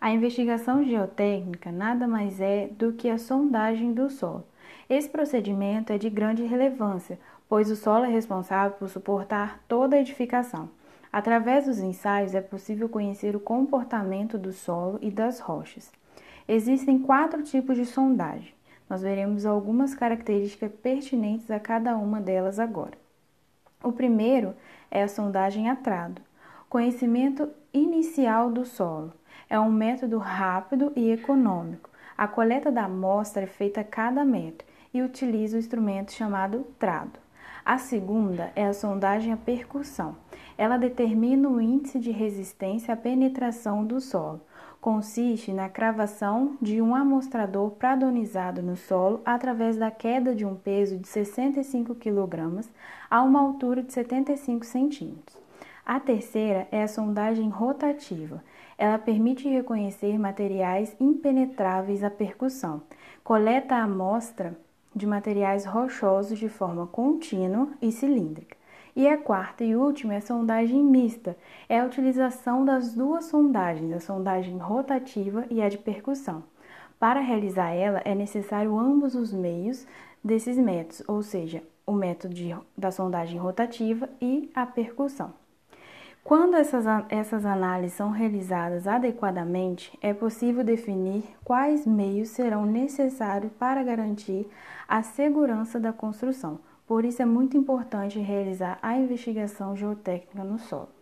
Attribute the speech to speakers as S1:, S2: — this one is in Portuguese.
S1: A investigação geotécnica nada mais é do que a sondagem do solo. Esse procedimento é de grande relevância, pois o solo é responsável por suportar toda a edificação. Através dos ensaios é possível conhecer o comportamento do solo e das rochas. Existem quatro tipos de sondagem. Nós veremos algumas características pertinentes a cada uma delas agora. O primeiro é a sondagem a trado. Conhecimento inicial do solo. É um método rápido e econômico. A coleta da amostra é feita a cada metro e utiliza o instrumento chamado trado. A segunda é a sondagem a percussão. Ela determina o índice de resistência à penetração do solo. Consiste na cravação de um amostrador pradonizado no solo através da queda de um peso de 65 kg a uma altura de 75 centímetros. A terceira é a sondagem rotativa. Ela permite reconhecer materiais impenetráveis à percussão. Coleta a amostra de materiais rochosos de forma contínua e cilíndrica. E a quarta e última é a sondagem mista. É a utilização das duas sondagens, a sondagem rotativa e a de percussão. Para realizar ela, é necessário ambos os meios desses métodos, ou seja, o método de, da sondagem rotativa e a percussão. Quando essas, essas análises são realizadas adequadamente, é possível definir quais meios serão necessários para garantir a segurança da construção. Por isso é muito importante realizar a investigação geotécnica no solo.